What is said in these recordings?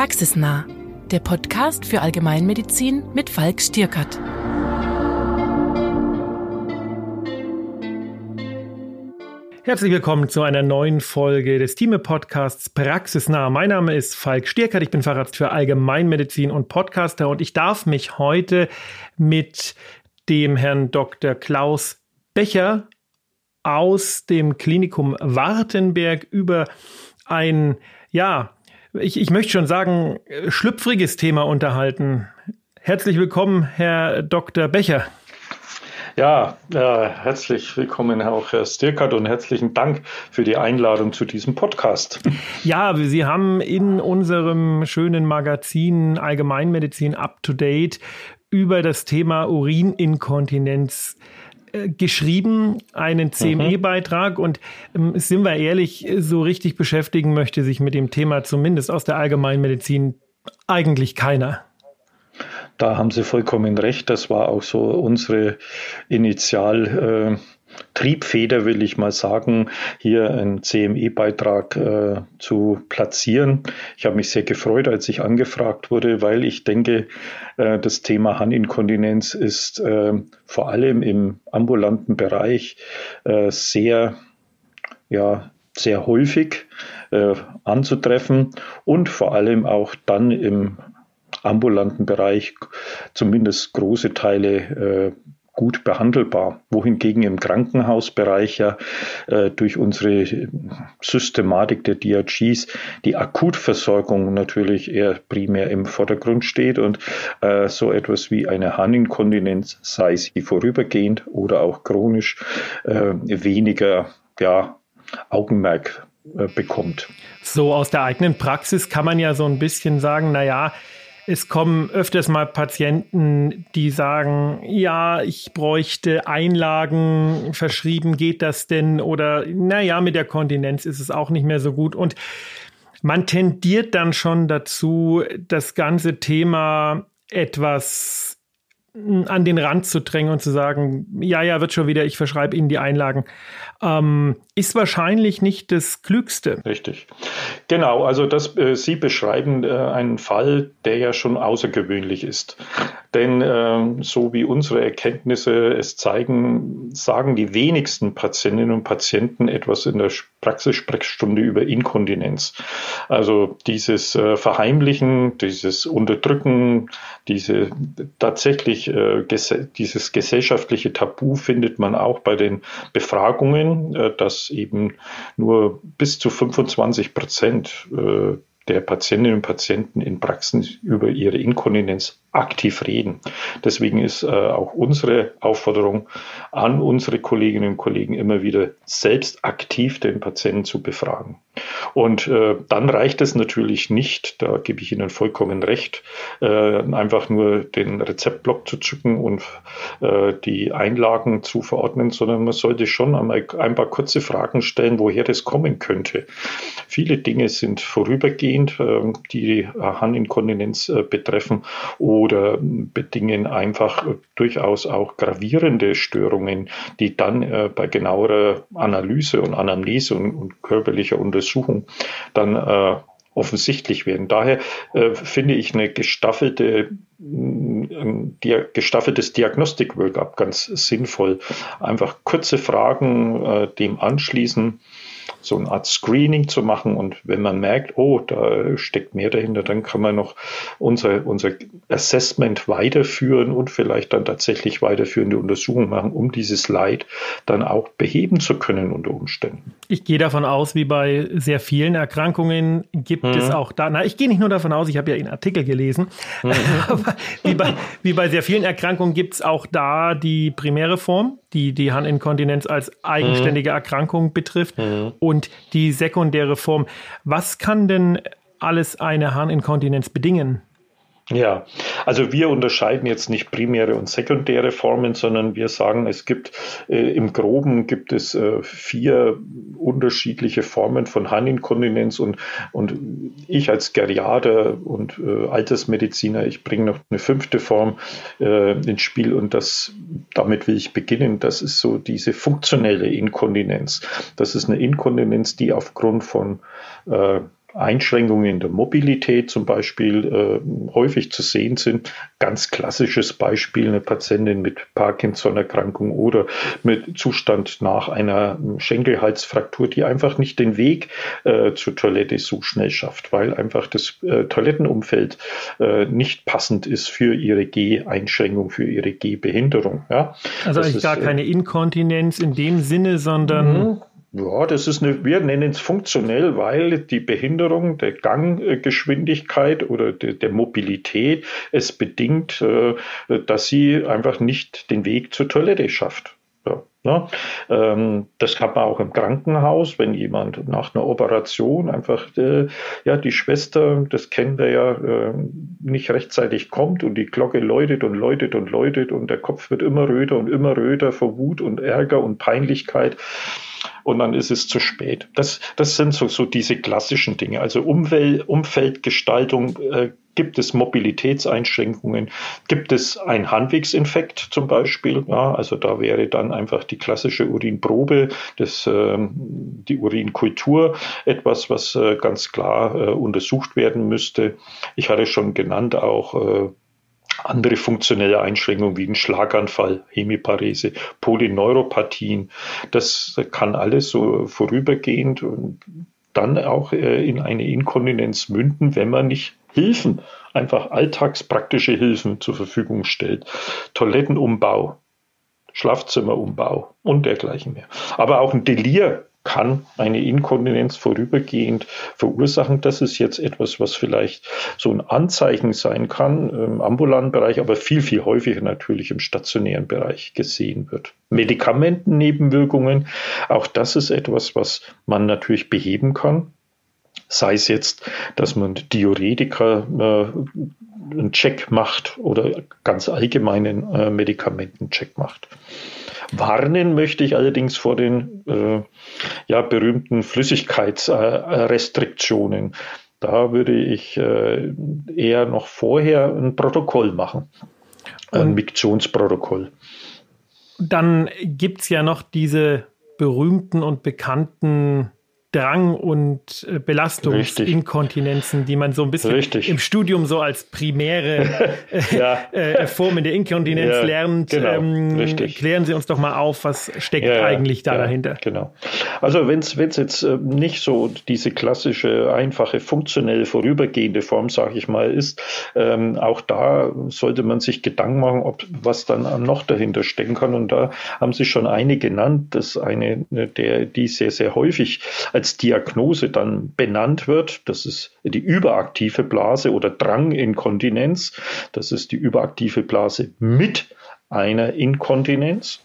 Praxisnah, der Podcast für Allgemeinmedizin mit Falk Stierkert. Herzlich willkommen zu einer neuen Folge des Thieme-Podcasts Praxisnah. Mein Name ist Falk Stierkert, ich bin Facharzt für Allgemeinmedizin und Podcaster und ich darf mich heute mit dem Herrn Dr. Klaus Becher aus dem Klinikum Wartenberg über ein, ja, ich, ich möchte schon sagen, schlüpfriges Thema unterhalten. Herzlich willkommen, Herr Dr. Becher. Ja, äh, herzlich willkommen auch Herr Stirkert und herzlichen Dank für die Einladung zu diesem Podcast. Ja, Sie haben in unserem schönen Magazin Allgemeinmedizin Up to Date über das Thema Urininkontinenz äh, geschrieben, einen CME-Beitrag und ähm, sind wir ehrlich, so richtig beschäftigen möchte sich mit dem Thema zumindest aus der Allgemeinmedizin eigentlich keiner. Da haben Sie vollkommen recht. Das war auch so unsere Initial. Äh, Triebfeder, will ich mal sagen, hier einen CME-Beitrag äh, zu platzieren. Ich habe mich sehr gefreut, als ich angefragt wurde, weil ich denke, äh, das Thema Harninkontinenz ist äh, vor allem im ambulanten Bereich äh, sehr, ja, sehr häufig äh, anzutreffen und vor allem auch dann im ambulanten Bereich zumindest große Teile äh, gut behandelbar, wohingegen im Krankenhausbereich ja äh, durch unsere Systematik der DRGs die Akutversorgung natürlich eher primär im Vordergrund steht und äh, so etwas wie eine Harninkontinenz, sei sie vorübergehend oder auch chronisch, äh, weniger ja, Augenmerk äh, bekommt. So aus der eigenen Praxis kann man ja so ein bisschen sagen, na ja, es kommen öfters mal Patienten, die sagen, ja, ich bräuchte Einlagen verschrieben, geht das denn? Oder naja, mit der Kontinenz ist es auch nicht mehr so gut. Und man tendiert dann schon dazu, das ganze Thema etwas an den Rand zu drängen und zu sagen, ja, ja, wird schon wieder, ich verschreibe Ihnen die Einlagen, ähm, ist wahrscheinlich nicht das Klügste. Richtig. Genau, also das, äh, Sie beschreiben äh, einen Fall, der ja schon außergewöhnlich ist. Denn äh, so wie unsere Erkenntnisse es zeigen, sagen die wenigsten Patientinnen und Patienten etwas in der Praxissprechstunde über Inkontinenz. Also dieses äh, Verheimlichen, dieses Unterdrücken, diese tatsächlich äh, ges dieses gesellschaftliche Tabu findet man auch bei den Befragungen, äh, dass eben nur bis zu 25 Prozent äh, der Patientinnen und Patienten in Praxen über ihre Inkontinenz aktiv reden. Deswegen ist äh, auch unsere Aufforderung an unsere Kolleginnen und Kollegen immer wieder selbst aktiv den Patienten zu befragen. Und äh, dann reicht es natürlich nicht, da gebe ich Ihnen vollkommen recht, äh, einfach nur den Rezeptblock zu zücken und äh, die Einlagen zu verordnen, sondern man sollte schon einmal ein paar kurze Fragen stellen, woher das kommen könnte. Viele Dinge sind vorübergehend, äh, die Harninkontinenz äh, betreffen oder bedingen einfach durchaus auch gravierende Störungen, die dann äh, bei genauerer Analyse und Anamnese und, und körperlicher Untersuchung dann äh, offensichtlich werden. Daher äh, finde ich eine gestaffelte ein gestaffeltes Diagnostik-Workup ganz sinnvoll. Einfach kurze Fragen äh, dem anschließen so eine Art Screening zu machen. Und wenn man merkt, oh, da steckt mehr dahinter, dann kann man noch unser, unser Assessment weiterführen und vielleicht dann tatsächlich weiterführende Untersuchungen machen, um dieses Leid dann auch beheben zu können unter Umständen. Ich gehe davon aus, wie bei sehr vielen Erkrankungen gibt mhm. es auch da, na, ich gehe nicht nur davon aus, ich habe ja Ihren Artikel gelesen, mhm. aber wie bei, wie bei sehr vielen Erkrankungen gibt es auch da die primäre Form, die die Harninkontinenz als eigenständige mhm. Erkrankung betrifft mhm. und die sekundäre Form. Was kann denn alles eine Harninkontinenz bedingen? Ja, also wir unterscheiden jetzt nicht primäre und sekundäre Formen, sondern wir sagen, es gibt äh, im Groben gibt es äh, vier unterschiedliche Formen von Harninkontinenz und, und ich als Geriater und äh, Altersmediziner, ich bringe noch eine fünfte Form äh, ins Spiel und das, damit will ich beginnen. Das ist so diese funktionelle Inkontinenz. Das ist eine Inkontinenz, die aufgrund von äh, Einschränkungen in der Mobilität zum Beispiel äh, häufig zu sehen sind. Ganz klassisches Beispiel eine Patientin mit Parkinson-Erkrankung oder mit Zustand nach einer Schenkelhalsfraktur, die einfach nicht den Weg äh, zur Toilette so schnell schafft, weil einfach das äh, Toilettenumfeld äh, nicht passend ist für ihre Geh-Einschränkung, für ihre Gehbehinderung. Ja? Also das eigentlich ist, gar äh, keine Inkontinenz in dem Sinne, sondern mhm. Ja, das ist eine, wir nennen es funktionell, weil die Behinderung der Ganggeschwindigkeit oder der, der Mobilität es bedingt, äh, dass sie einfach nicht den Weg zur Toilette schafft. Ja, ne? ähm, das kann man auch im Krankenhaus, wenn jemand nach einer Operation einfach äh, ja die Schwester, das kennen wir ja, äh, nicht rechtzeitig kommt und die Glocke läutet und läutet und läutet und der Kopf wird immer röter und immer röter vor Wut und Ärger und Peinlichkeit und dann ist es zu spät. Das, das sind so, so diese klassischen Dinge. Also Umwelt, Umfeldgestaltung, äh, gibt es Mobilitätseinschränkungen, gibt es einen Handwegsinfekt zum Beispiel. Ja, also da wäre dann einfach die klassische Urinprobe, das, äh, die Urinkultur etwas, was äh, ganz klar äh, untersucht werden müsste. Ich hatte schon genannt auch äh, andere funktionelle Einschränkungen wie ein Schlaganfall, Hemiparese, Polyneuropathien. Das kann alles so vorübergehend und dann auch in eine Inkontinenz münden, wenn man nicht Hilfen, einfach alltagspraktische Hilfen zur Verfügung stellt. Toilettenumbau, Schlafzimmerumbau und dergleichen mehr. Aber auch ein Delir kann eine Inkontinenz vorübergehend verursachen. Das ist jetzt etwas, was vielleicht so ein Anzeichen sein kann im ambulanten Bereich, aber viel, viel häufiger natürlich im stationären Bereich gesehen wird. Medikamentennebenwirkungen, auch das ist etwas, was man natürlich beheben kann. Sei es jetzt, dass man Diuretika äh, einen Check macht oder ganz allgemeinen äh, Medikamentencheck macht. Warnen möchte ich allerdings vor den äh, ja, berühmten Flüssigkeitsrestriktionen. Da würde ich äh, eher noch vorher ein Protokoll machen, ein Miktionsprotokoll. Dann gibt es ja noch diese berühmten und bekannten Drang und äh, Belastungsinkontinenzen, die man so ein bisschen Richtig. im Studium so als primäre äh, ja. äh, Formen der Inkontinenz ja, lernt. Genau. Ähm, klären Sie uns doch mal auf, was steckt ja, eigentlich da dahinter? Genau. Also wenn es jetzt äh, nicht so diese klassische, einfache, funktionelle, vorübergehende Form, sage ich mal, ist, ähm, auch da sollte man sich Gedanken machen, ob was dann noch dahinter stecken kann. Und da haben Sie schon eine genannt, das eine, der, die sehr, sehr häufig als Diagnose dann benannt wird. Das ist die überaktive Blase oder Dranginkontinenz. Das ist die überaktive Blase mit einer Inkontinenz.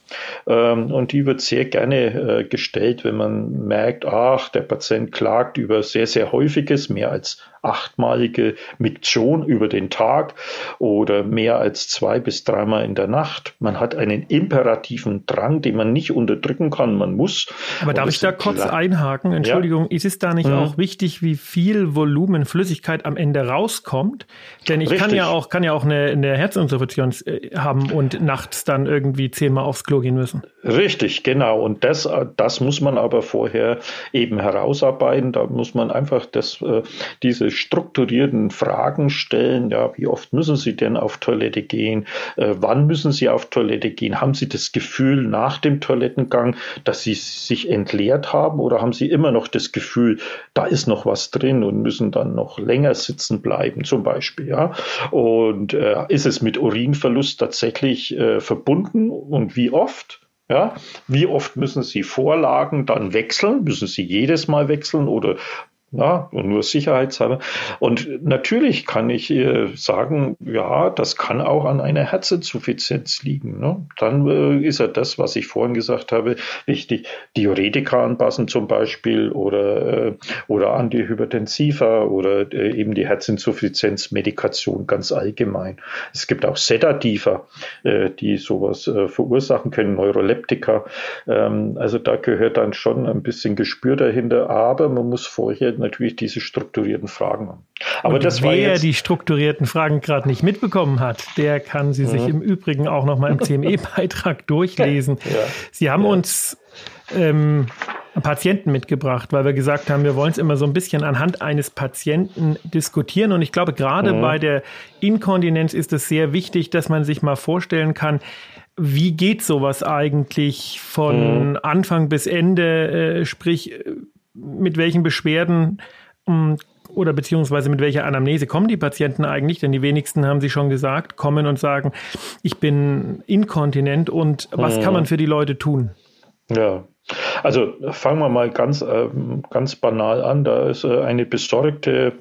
Ähm, und die wird sehr gerne äh, gestellt, wenn man merkt, ach, der Patient klagt über sehr, sehr häufiges, mehr als achtmalige Miktion über den Tag oder mehr als zwei bis dreimal in der Nacht. Man hat einen imperativen Drang, den man nicht unterdrücken kann. Man muss. Aber darf ich da kurz einhaken? Entschuldigung, ja. ist es da nicht mhm. auch wichtig, wie viel Volumen Flüssigkeit am Ende rauskommt? Denn ich kann ja auch, kann ja auch eine, eine Herzinsuffizienz äh, haben und nachts dann irgendwie zehnmal aufs Klo gehen müssen. Richtig, genau. Und das, das muss man aber vorher eben herausarbeiten. Da muss man einfach das, äh, diese strukturierten Fragen stellen. Ja, wie oft müssen Sie denn auf Toilette gehen? Äh, wann müssen Sie auf Toilette gehen? Haben Sie das Gefühl nach dem Toilettengang, dass Sie sich entleert haben oder haben Sie immer noch das Gefühl, da ist noch was drin und müssen dann noch länger sitzen bleiben, zum Beispiel? Ja, und äh, ist es mit Urinverlust tatsächlich äh, verbunden und wie oft? Ja, wie oft müssen Sie Vorlagen dann wechseln? Müssen Sie jedes Mal wechseln oder ja, nur sicherheitshalber. Und natürlich kann ich äh, sagen, ja, das kann auch an einer Herzinsuffizienz liegen. Ne? Dann äh, ist ja das, was ich vorhin gesagt habe, wichtig. Diuretika anpassen zum Beispiel oder, äh, oder Antihypertensiva oder äh, eben die Herzinsuffizienzmedikation ganz allgemein. Es gibt auch Sedativa, äh, die sowas äh, verursachen können, Neuroleptika. Ähm, also da gehört dann schon ein bisschen Gespür dahinter, aber man muss vorher natürlich diese strukturierten Fragen haben. Aber Und das wer war jetzt die strukturierten Fragen gerade nicht mitbekommen hat, der kann sie mhm. sich im Übrigen auch noch mal im CME-Beitrag durchlesen. Ja. Sie haben ja. uns ähm, Patienten mitgebracht, weil wir gesagt haben, wir wollen es immer so ein bisschen anhand eines Patienten diskutieren. Und ich glaube, gerade mhm. bei der Inkontinenz ist es sehr wichtig, dass man sich mal vorstellen kann, wie geht sowas eigentlich von mhm. Anfang bis Ende, äh, sprich, mit welchen Beschwerden mh, oder beziehungsweise mit welcher Anamnese kommen die Patienten eigentlich? Denn die wenigsten haben sie schon gesagt, kommen und sagen, ich bin inkontinent und was mhm. kann man für die Leute tun? Ja, also fangen wir mal ganz, äh, ganz banal an. Da ist äh, eine besorgte,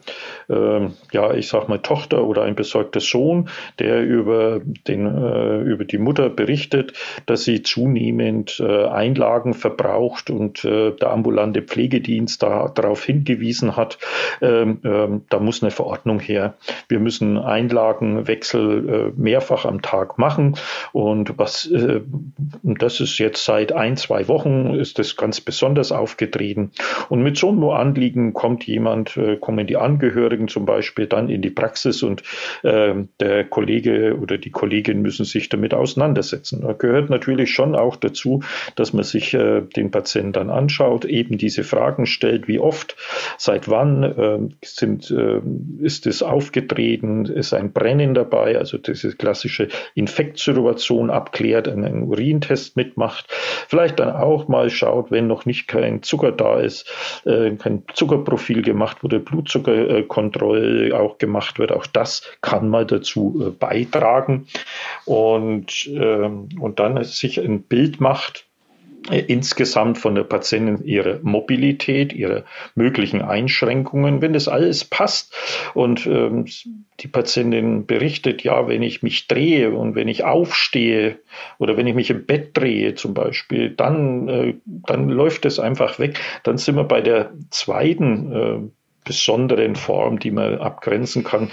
äh, ja, ich sag mal Tochter oder ein besorgter Sohn, der über, den, äh, über die Mutter berichtet, dass sie zunehmend äh, Einlagen verbraucht und äh, der ambulante Pflegedienst da, darauf hingewiesen hat, ähm, ähm, da muss eine Verordnung her. Wir müssen Einlagenwechsel mehrfach am Tag machen und was, das ist jetzt seit ein, zwei Wochen ist das ganz besonders aufgetreten. Und mit so einem Anliegen kommt jemand, äh, kommen die Angehörigen zum Beispiel dann in die Praxis und äh, der Kollege oder die Kollegin müssen sich damit auseinandersetzen. Da gehört natürlich schon auch dazu, dass man sich äh, den Patienten dann anschaut, eben diese Fragen stellt, wie oft, seit wann äh, sind, äh, ist es aufgetreten, ist ein Brennen dabei, also diese klassische Infektsituation abklärt, einen Urintest mitmacht, vielleicht dann auch mal schaut, wenn noch nicht kein Zucker da ist, äh, kein Zuckerprofil gemacht wurde, Blutzuckerkontrolle auch gemacht wird. Auch das kann mal dazu äh, beitragen. Und, ähm, und dann sich ein Bild macht, insgesamt von der Patientin ihre Mobilität, ihre möglichen Einschränkungen. Wenn das alles passt und ähm, die Patientin berichtet, ja, wenn ich mich drehe und wenn ich aufstehe oder wenn ich mich im Bett drehe zum Beispiel, dann, äh, dann läuft es einfach weg. Dann sind wir bei der zweiten äh, besonderen Form, die man abgrenzen kann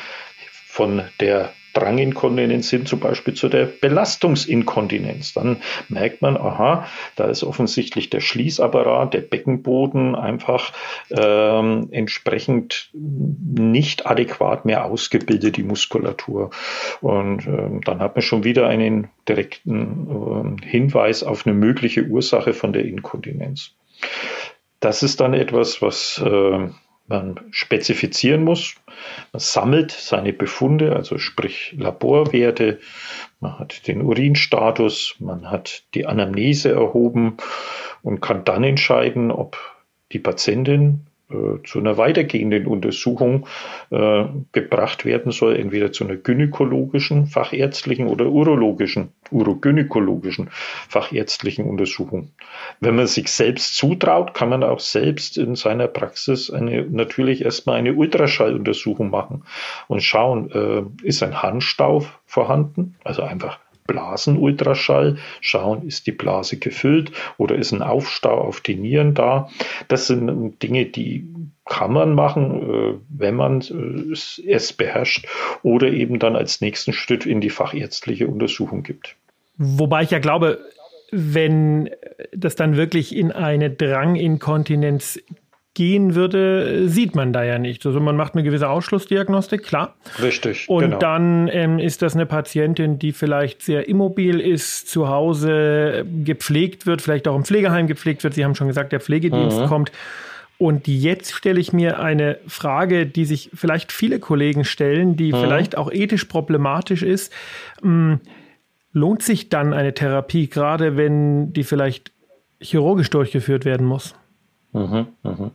von der Dranginkontinenz hin zum Beispiel zu der Belastungsinkontinenz. Dann merkt man, aha, da ist offensichtlich der Schließapparat, der Beckenboden einfach ähm, entsprechend nicht adäquat mehr ausgebildet, die Muskulatur. Und ähm, dann hat man schon wieder einen direkten äh, Hinweis auf eine mögliche Ursache von der Inkontinenz. Das ist dann etwas, was äh, man spezifizieren muss. Man sammelt seine Befunde, also sprich Laborwerte, man hat den Urinstatus, man hat die Anamnese erhoben und kann dann entscheiden, ob die Patientin zu einer weitergehenden Untersuchung äh, gebracht werden soll, entweder zu einer gynäkologischen, fachärztlichen oder urologischen, urogynäkologischen fachärztlichen Untersuchung. Wenn man sich selbst zutraut, kann man auch selbst in seiner Praxis eine, natürlich erstmal eine Ultraschalluntersuchung machen und schauen, äh, ist ein Harnstau vorhanden, also einfach Blasenultraschall, schauen, ist die Blase gefüllt oder ist ein Aufstau auf die Nieren da. Das sind Dinge, die kann man machen, äh, wenn man äh, es beherrscht oder eben dann als nächsten Schritt in die fachärztliche Untersuchung gibt. Wobei ich ja glaube, wenn das dann wirklich in eine Dranginkontinenz gehen würde, sieht man da ja nicht. Also man macht eine gewisse Ausschlussdiagnostik, klar. Richtig. Und genau. dann ähm, ist das eine Patientin, die vielleicht sehr immobil ist, zu Hause gepflegt wird, vielleicht auch im Pflegeheim gepflegt wird. Sie haben schon gesagt, der Pflegedienst mhm. kommt. Und jetzt stelle ich mir eine Frage, die sich vielleicht viele Kollegen stellen, die mhm. vielleicht auch ethisch problematisch ist. Hm, lohnt sich dann eine Therapie, gerade wenn die vielleicht chirurgisch durchgeführt werden muss? Mhm, mhm.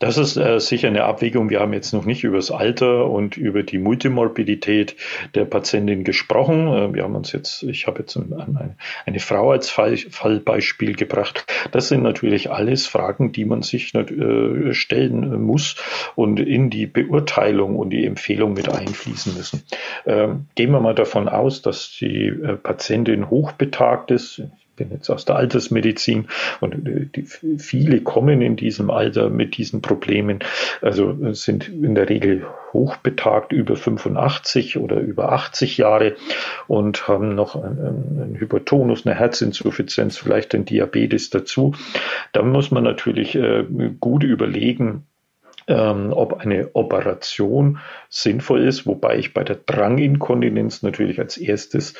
Das ist äh, sicher eine Abwägung. Wir haben jetzt noch nicht über das Alter und über die Multimorbidität der Patientin gesprochen. Äh, wir haben uns jetzt, ich habe jetzt eine, eine Frau als Fall, Fallbeispiel gebracht. Das sind natürlich alles Fragen, die man sich äh, stellen muss und in die Beurteilung und die Empfehlung mit einfließen müssen. Ähm, gehen wir mal davon aus, dass die äh, Patientin hochbetagt ist bin jetzt aus der Altersmedizin und äh, viele kommen in diesem Alter mit diesen Problemen, also sind in der Regel hochbetagt über 85 oder über 80 Jahre und haben noch einen, einen Hypertonus, eine Herzinsuffizienz, vielleicht ein Diabetes dazu. Da muss man natürlich äh, gut überlegen, ähm, ob eine Operation sinnvoll ist, wobei ich bei der Dranginkontinenz natürlich als erstes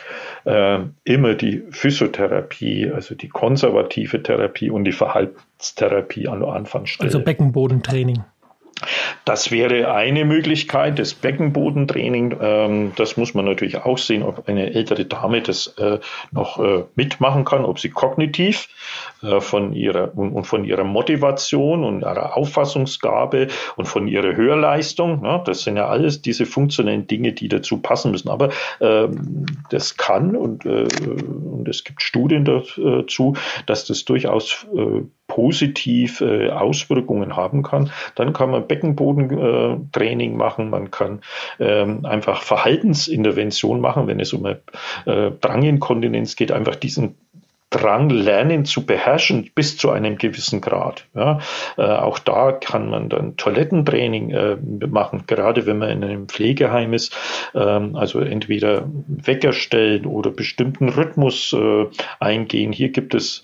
äh, immer die Physiotherapie, also die konservative Therapie und die Verhaltenstherapie an Anfang stelle. Also Beckenbodentraining. Das wäre eine Möglichkeit, das Beckenbodentraining. Ähm, das muss man natürlich auch sehen, ob eine ältere Dame das äh, noch äh, mitmachen kann, ob sie kognitiv äh, von ihrer und, und, von ihrer Motivation und ihrer Auffassungsgabe und von ihrer Hörleistung. Ne, das sind ja alles diese funktionellen Dinge, die dazu passen müssen. Aber ähm, das kann und, äh, und es gibt Studien dazu, dass das durchaus äh, positiv äh, Auswirkungen haben kann. Dann kann man Beckenbodentraining äh, machen, man kann ähm, einfach Verhaltensintervention machen, wenn es um eine äh, Dranginkontinenz geht, einfach diesen Drang lernen zu beherrschen bis zu einem gewissen Grad. Ja, äh, auch da kann man dann Toilettentraining äh, machen, gerade wenn man in einem Pflegeheim ist. Ähm, also entweder Wecker stellen oder bestimmten Rhythmus äh, eingehen. Hier gibt es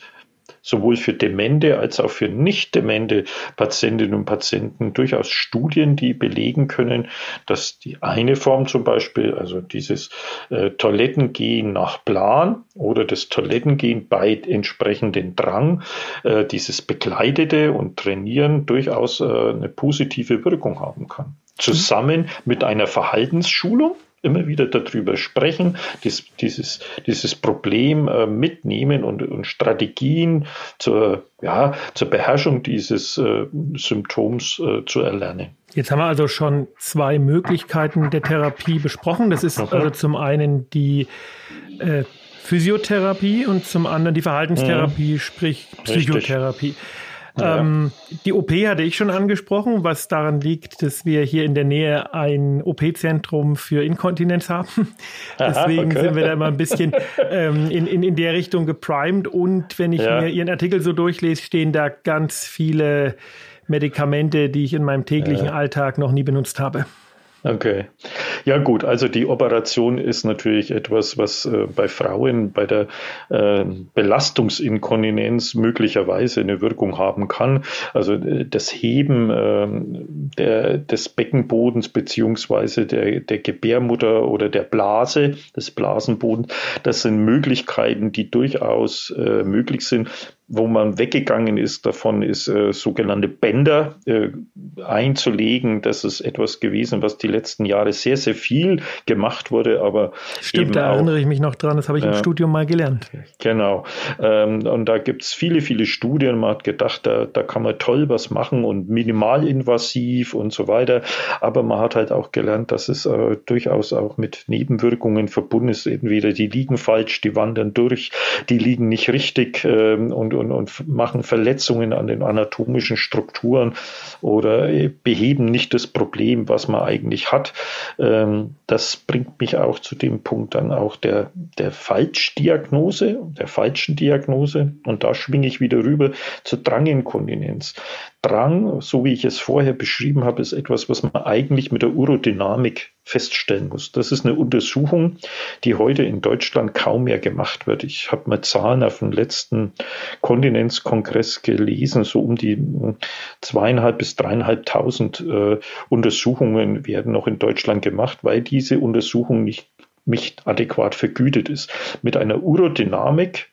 sowohl für demente als auch für nicht demente Patientinnen und Patienten durchaus Studien, die belegen können, dass die eine Form zum Beispiel, also dieses äh, Toilettengehen nach Plan oder das Toilettengehen bei entsprechendem Drang, äh, dieses begleitete und Trainieren durchaus äh, eine positive Wirkung haben kann. Zusammen mit einer Verhaltensschulung, immer wieder darüber sprechen, dies, dieses, dieses Problem äh, mitnehmen und, und Strategien zur, ja, zur Beherrschung dieses äh, Symptoms äh, zu erlernen. Jetzt haben wir also schon zwei Möglichkeiten der Therapie besprochen. Das ist also zum einen die äh, Physiotherapie und zum anderen die Verhaltenstherapie, mhm. sprich Psychotherapie. Richtig. Ähm, die OP hatte ich schon angesprochen, was daran liegt, dass wir hier in der Nähe ein OP-Zentrum für Inkontinenz haben. Deswegen okay. sind wir da immer ein bisschen ähm, in, in, in der Richtung geprimed. Und wenn ich ja. mir Ihren Artikel so durchlese, stehen da ganz viele Medikamente, die ich in meinem täglichen ja. Alltag noch nie benutzt habe. Okay. Ja gut, also die Operation ist natürlich etwas, was äh, bei Frauen bei der äh, Belastungsinkontinenz möglicherweise eine Wirkung haben kann. Also äh, das Heben äh, der, des Beckenbodens beziehungsweise der, der Gebärmutter oder der Blase, des Blasenbodens, das sind Möglichkeiten, die durchaus äh, möglich sind wo man weggegangen ist davon, ist äh, sogenannte Bänder äh, einzulegen. Das ist etwas gewesen, was die letzten Jahre sehr, sehr viel gemacht wurde, aber Stimmt, da auch, erinnere ich mich noch dran, das habe ich äh, im Studium mal gelernt. Genau. Ähm, und da gibt es viele, viele Studien. Man hat gedacht, da, da kann man toll was machen und minimalinvasiv und so weiter. Aber man hat halt auch gelernt, dass es äh, durchaus auch mit Nebenwirkungen verbunden ist. Entweder die liegen falsch, die wandern durch, die liegen nicht richtig ähm, und und, und machen Verletzungen an den anatomischen Strukturen oder beheben nicht das Problem, was man eigentlich hat. Ähm, das bringt mich auch zu dem Punkt dann auch der, der Falschdiagnose, der falschen Diagnose. Und da schwinge ich wieder rüber zur Dranginkontinenz. Drang, so wie ich es vorher beschrieben habe, ist etwas, was man eigentlich mit der Urodynamik feststellen muss. Das ist eine Untersuchung, die heute in Deutschland kaum mehr gemacht wird. Ich habe mal Zahlen auf dem letzten Kontinenzkongress gelesen, so um die zweieinhalb bis dreieinhalbtausend äh, Untersuchungen werden noch in Deutschland gemacht, weil diese Untersuchung nicht, nicht adäquat vergütet ist. Mit einer Urodynamik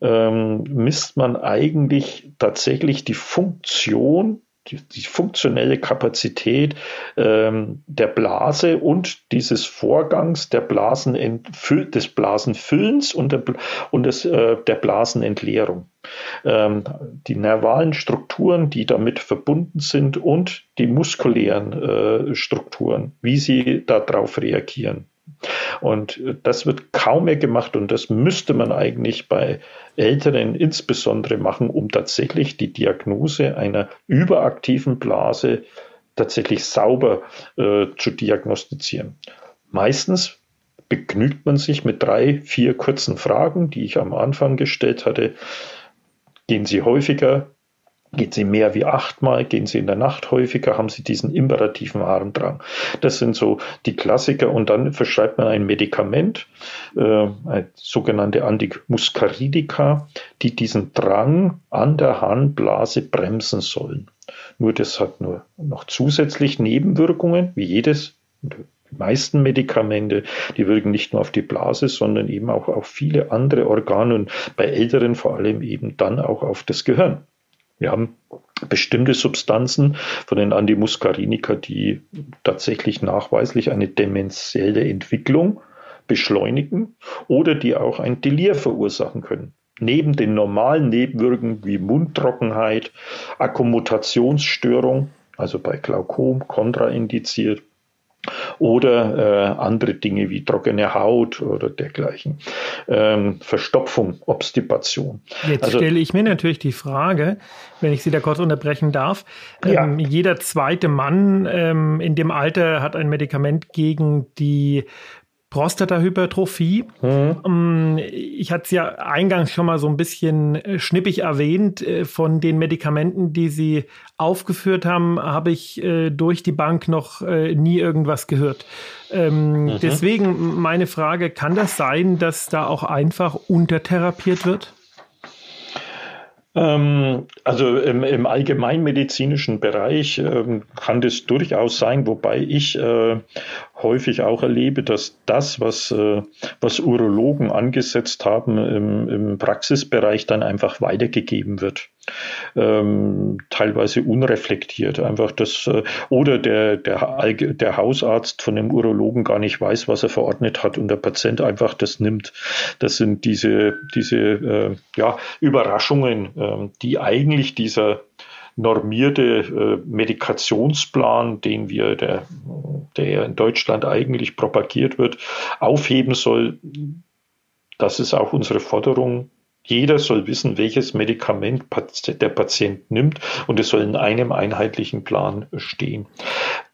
ähm, misst man eigentlich tatsächlich die Funktion die, die, funktionelle Kapazität ähm, der Blase und dieses Vorgangs der Blasen des Blasenfüllens und der, und des, äh, der Blasenentleerung. Ähm, die nervalen Strukturen, die damit verbunden sind und die muskulären äh, Strukturen, wie sie darauf reagieren. Und das wird kaum mehr gemacht und das müsste man eigentlich bei Älteren insbesondere machen, um tatsächlich die Diagnose einer überaktiven Blase tatsächlich sauber äh, zu diagnostizieren. Meistens begnügt man sich mit drei, vier kurzen Fragen, die ich am Anfang gestellt hatte. Gehen Sie häufiger Geht sie mehr wie achtmal, gehen sie in der Nacht häufiger, haben sie diesen imperativen Harndrang. Das sind so die Klassiker und dann verschreibt man ein Medikament, äh, sogenannte Antimuscaridika, die diesen Drang an der Harnblase bremsen sollen. Nur das hat nur noch zusätzlich Nebenwirkungen, wie jedes die meisten Medikamente, die wirken nicht nur auf die Blase, sondern eben auch auf viele andere Organe und bei Älteren vor allem eben dann auch auf das Gehirn. Wir haben bestimmte Substanzen von den Antimuskarinika, die tatsächlich nachweislich eine demenzielle Entwicklung beschleunigen oder die auch ein Delir verursachen können. Neben den normalen Nebenwirkungen wie Mundtrockenheit, Akkommodationsstörung, also bei Glaukom kontraindiziert, oder äh, andere Dinge wie trockene Haut oder dergleichen. Ähm, Verstopfung, Obstipation. Jetzt also, stelle ich mir natürlich die Frage, wenn ich Sie da kurz unterbrechen darf. Ähm, ja. Jeder zweite Mann ähm, in dem Alter hat ein Medikament gegen die Prostatahypertrophie. Mhm. Ich hatte es ja eingangs schon mal so ein bisschen äh, schnippig erwähnt. Äh, von den Medikamenten, die Sie aufgeführt haben, habe ich äh, durch die Bank noch nie irgendwas gehört. Ähm, mhm. Deswegen meine Frage, kann das sein, dass da auch einfach untertherapiert wird? Ähm, also im, im, allgemeinmedizinischen Bereich ähm, kann das durchaus sein, wobei ich häufig auch erlebe, dass das, was, äh, was Urologen angesetzt haben im, im Praxisbereich, dann einfach weitergegeben wird ähm, teilweise unreflektiert. Einfach das, äh, oder der, der, der Hausarzt von dem Urologen gar nicht weiß, was er verordnet hat und der Patient einfach das nimmt. Das sind diese, diese äh, ja, Überraschungen, äh, die eigentlich dieser normierte äh, Medikationsplan, den wir, der, der in Deutschland eigentlich propagiert wird, aufheben soll. Das ist auch unsere Forderung, jeder soll wissen, welches Medikament der Patient nimmt und es soll in einem einheitlichen Plan stehen.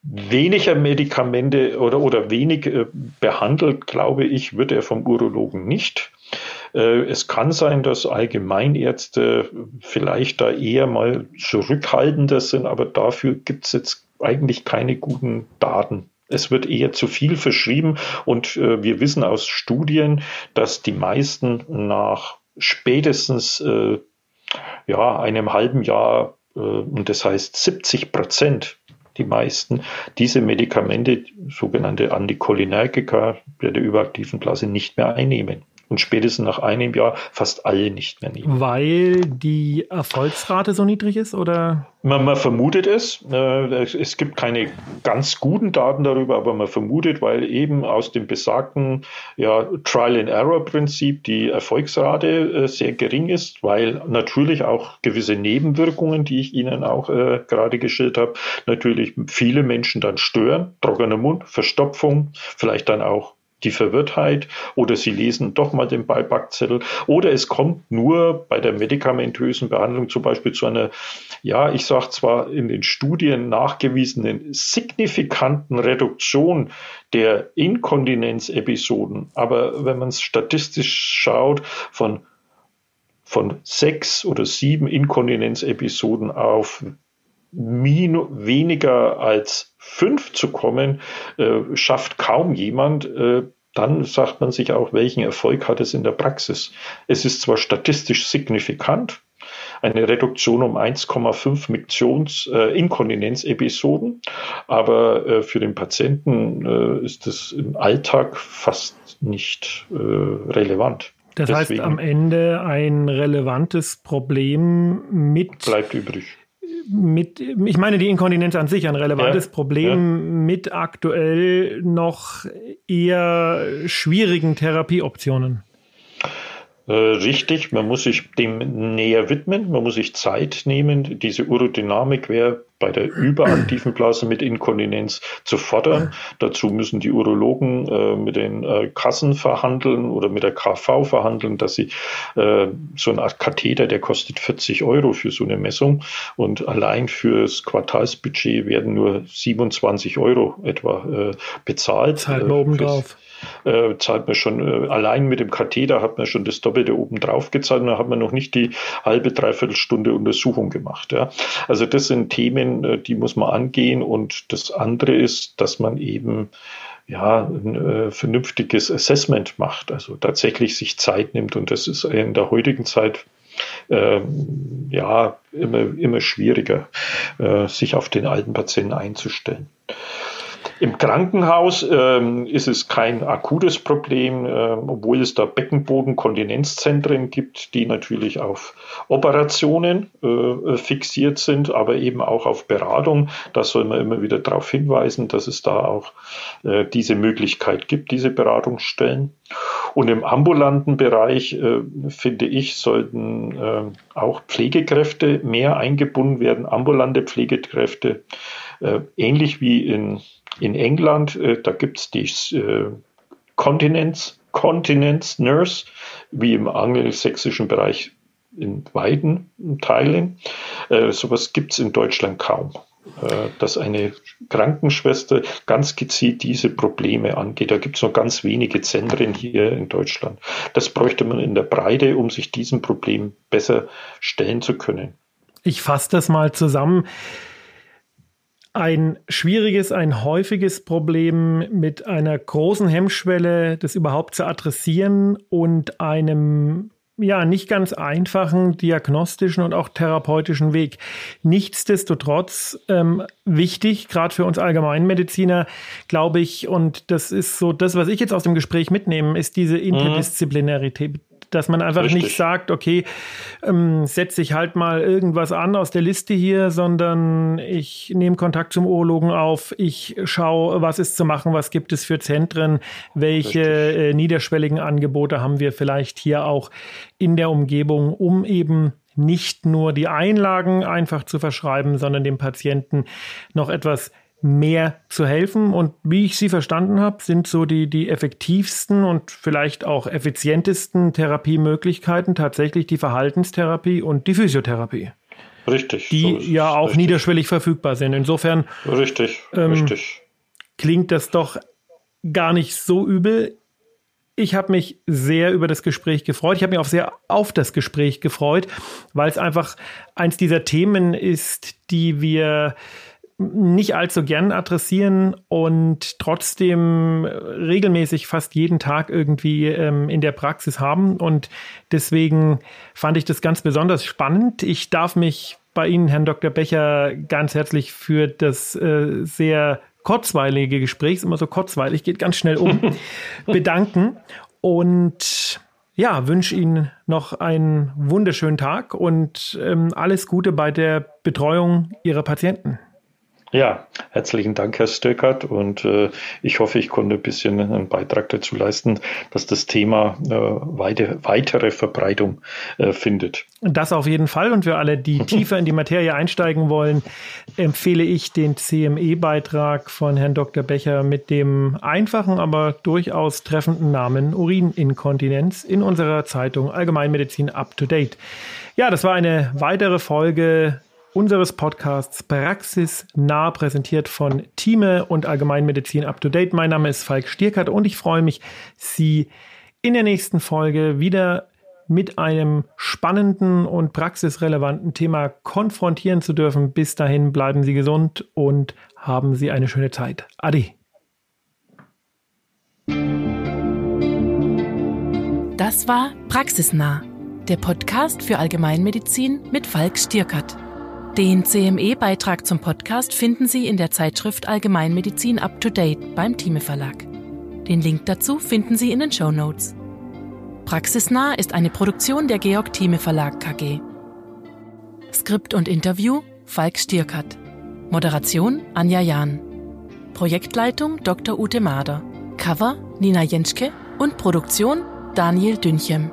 Weniger Medikamente oder, oder wenig äh, behandelt, glaube ich, wird er vom Urologen nicht. Äh, es kann sein, dass Allgemeinärzte vielleicht da eher mal zurückhaltender sind, aber dafür gibt es jetzt eigentlich keine guten Daten. Es wird eher zu viel verschrieben und äh, wir wissen aus Studien, dass die meisten nach spätestens äh, ja, einem halben Jahr, und das heißt 70 Prozent, die meisten, diese Medikamente, sogenannte Anticholinergika bei der überaktiven Blase, nicht mehr einnehmen und spätestens nach einem Jahr fast alle nicht mehr nehmen. Weil die Erfolgsrate so niedrig ist oder? Man, man vermutet es. Äh, es gibt keine ganz guten Daten darüber, aber man vermutet, weil eben aus dem besagten ja, Trial-and-Error-Prinzip die Erfolgsrate äh, sehr gering ist, weil natürlich auch gewisse Nebenwirkungen, die ich Ihnen auch äh, gerade geschildert habe, natürlich viele Menschen dann stören. Trockener Mund, Verstopfung, vielleicht dann auch die Verwirrtheit oder sie lesen doch mal den Beipackzettel. Oder es kommt nur bei der medikamentösen Behandlung zum Beispiel zu einer, ja, ich sage zwar in den Studien nachgewiesenen signifikanten Reduktion der Inkontinenzepisoden, aber wenn man es statistisch schaut, von von sechs oder sieben Inkontinenzepisoden auf weniger als fünf zu kommen, äh, schafft kaum jemand. Äh, dann sagt man sich auch, welchen Erfolg hat es in der Praxis. Es ist zwar statistisch signifikant, eine Reduktion um 1,5 Miktions äh, Inkontinenzepisoden, aber äh, für den Patienten äh, ist es im Alltag fast nicht äh, relevant. Das Deswegen heißt am Ende ein relevantes Problem mit bleibt übrig mit, ich meine die Inkontinenz an sich ein relevantes ja, Problem ja. mit aktuell noch eher schwierigen Therapieoptionen. Äh, richtig, man muss sich dem näher widmen, man muss sich Zeit nehmen. Diese Urodynamik wäre bei der überaktiven Blase mit Inkontinenz zu fordern. Dazu müssen die Urologen äh, mit den äh, Kassen verhandeln oder mit der KV verhandeln, dass sie äh, so eine Art Katheter, der kostet 40 Euro für so eine Messung und allein fürs Quartalsbudget werden nur 27 Euro etwa äh, bezahlt. Zahlt man oben drauf äh, zahlt man schon, äh, allein mit dem Katheter hat man schon das Doppelte oben drauf gezahlt und da hat man noch nicht die halbe, dreiviertel Stunde Untersuchung gemacht. Ja. Also das sind Themen, äh, die muss man angehen und das andere ist, dass man eben ja, ein äh, vernünftiges Assessment macht, also tatsächlich sich Zeit nimmt und das ist in der heutigen Zeit äh, ja immer, immer schwieriger, äh, sich auf den alten Patienten einzustellen. Im Krankenhaus ähm, ist es kein akutes Problem, äh, obwohl es da Beckenboden-Kontinenzzentren gibt, die natürlich auf Operationen äh, fixiert sind, aber eben auch auf Beratung. Da soll man immer wieder darauf hinweisen, dass es da auch äh, diese Möglichkeit gibt, diese Beratungsstellen. Und im ambulanten Bereich, äh, finde ich, sollten äh, auch Pflegekräfte mehr eingebunden werden, ambulante Pflegekräfte, äh, ähnlich wie in in England, äh, da gibt es die äh, Continence, Continence Nurse, wie im angelsächsischen Bereich in weiten Teilen. Äh, sowas gibt es in Deutschland kaum. Äh, dass eine Krankenschwester ganz gezielt diese Probleme angeht. Da gibt es noch ganz wenige Zentren hier in Deutschland. Das bräuchte man in der Breite, um sich diesem Problem besser stellen zu können. Ich fasse das mal zusammen ein schwieriges, ein häufiges Problem mit einer großen Hemmschwelle, das überhaupt zu adressieren und einem ja, nicht ganz einfachen diagnostischen und auch therapeutischen Weg. Nichtsdestotrotz ähm, wichtig, gerade für uns Allgemeinmediziner, glaube ich, und das ist so das, was ich jetzt aus dem Gespräch mitnehme, ist diese mhm. Dass man einfach Richtig. nicht sagt, okay, ähm, setze ich halt mal irgendwas an aus der Liste hier, sondern ich nehme Kontakt zum Urologen auf, ich schaue, was ist zu machen, was gibt es für Zentren, welche äh, niederschwelligen Angebote haben wir vielleicht hier auch in der Umgebung, um eben nicht nur die Einlagen einfach zu verschreiben, sondern dem Patienten noch etwas mehr zu helfen. Und wie ich sie verstanden habe, sind so die, die effektivsten und vielleicht auch effizientesten Therapiemöglichkeiten tatsächlich die Verhaltenstherapie und die Physiotherapie. Richtig. Die so ja auch richtig. niederschwellig verfügbar sind. Insofern richtig, ähm, richtig. klingt das doch gar nicht so übel. Ich habe mich sehr über das Gespräch gefreut. Ich habe mich auch sehr auf das Gespräch gefreut, weil es einfach eins dieser Themen ist, die wir nicht allzu gern adressieren und trotzdem regelmäßig fast jeden Tag irgendwie ähm, in der Praxis haben. Und deswegen fand ich das ganz besonders spannend. Ich darf mich bei Ihnen, Herrn Dr. Becher, ganz herzlich für das äh, sehr kurzweilige Gespräch, ist immer so kurzweilig, geht ganz schnell um, bedanken. Und ja, wünsche Ihnen noch einen wunderschönen Tag und ähm, alles Gute bei der Betreuung Ihrer Patienten. Ja, herzlichen Dank, Herr Stöckert. Und äh, ich hoffe, ich konnte ein bisschen einen Beitrag dazu leisten, dass das Thema äh, weite, weitere Verbreitung äh, findet. Das auf jeden Fall. Und für alle, die tiefer in die Materie einsteigen wollen, empfehle ich den CME-Beitrag von Herrn Dr. Becher mit dem einfachen, aber durchaus treffenden Namen Urininkontinenz in unserer Zeitung Allgemeinmedizin Up to Date. Ja, das war eine weitere Folge unseres Podcasts Praxis nah präsentiert von Thieme und Allgemeinmedizin Up to Date. Mein Name ist Falk Stierkert und ich freue mich, Sie in der nächsten Folge wieder mit einem spannenden und praxisrelevanten Thema konfrontieren zu dürfen. Bis dahin bleiben Sie gesund und haben Sie eine schöne Zeit. Ade. Das war Praxisnah, der Podcast für Allgemeinmedizin mit Falk Stierkert. Den CME-Beitrag zum Podcast finden Sie in der Zeitschrift Allgemeinmedizin Up to Date beim Thieme Verlag. Den Link dazu finden Sie in den Show Notes. Praxisnah ist eine Produktion der Georg Thieme Verlag KG. Skript und Interview Falk Stierkert. Moderation Anja Jahn. Projektleitung Dr. Ute Mader. Cover Nina Jenschke und Produktion Daniel Dünchem.